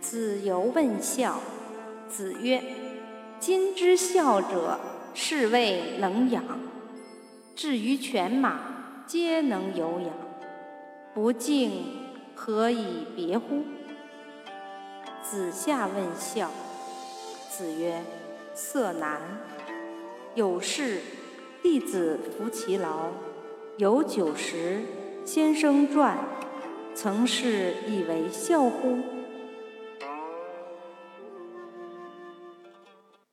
子游问孝，子曰：“今之孝者，是谓能养。至于犬马，皆能有养，不敬，何以别乎？”子夏问孝，子曰：“色难。有事，弟子服其劳；有酒食，先生馔。曾是以为孝乎？”